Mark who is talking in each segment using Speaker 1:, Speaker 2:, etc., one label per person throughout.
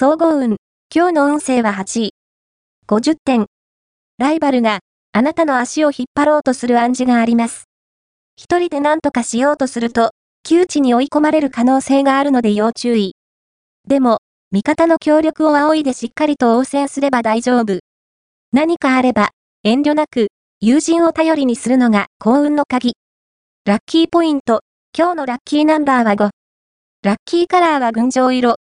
Speaker 1: 総合運。今日の運勢は8位。50点。ライバルがあなたの足を引っ張ろうとする暗示があります。一人で何とかしようとすると、窮地に追い込まれる可能性があるので要注意。でも、味方の協力を仰いでしっかりと応戦すれば大丈夫。何かあれば、遠慮なく、友人を頼りにするのが幸運の鍵。ラッキーポイント。今日のラッキーナンバーは5。ラッキーカラーは群青色。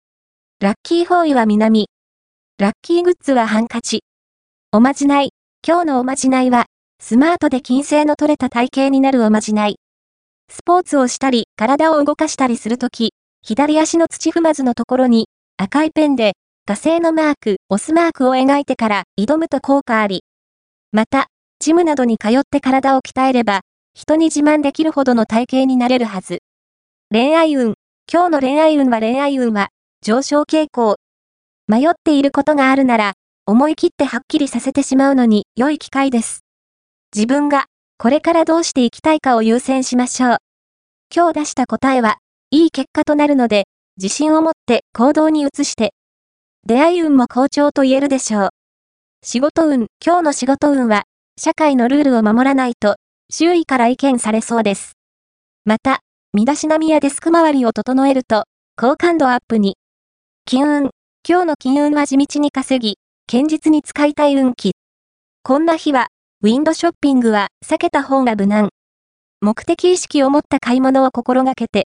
Speaker 1: ラッキーフォーイは南。ラッキーグッズはハンカチ。おまじない。今日のおまじないは、スマートで金星の取れた体型になるおまじない。スポーツをしたり、体を動かしたりするとき、左足の土踏まずのところに、赤いペンで、火星のマーク、オスマークを描いてから挑むと効果あり。また、ジムなどに通って体を鍛えれば、人に自慢できるほどの体型になれるはず。恋愛運。今日の恋愛運は恋愛運は、上昇傾向。迷っていることがあるなら、思い切ってはっきりさせてしまうのに良い機会です。自分が、これからどうしていきたいかを優先しましょう。今日出した答えは、いい結果となるので、自信を持って行動に移して。出会い運も好調と言えるでしょう。仕事運、今日の仕事運は、社会のルールを守らないと、周囲から意見されそうです。また、身だしなみやデスク周りを整えると、好感度アップに。金運、今日の金運は地道に稼ぎ、堅実に使いたい運気。こんな日は、ウィンドショッピングは避けた方が無難。目的意識を持った買い物を心がけて、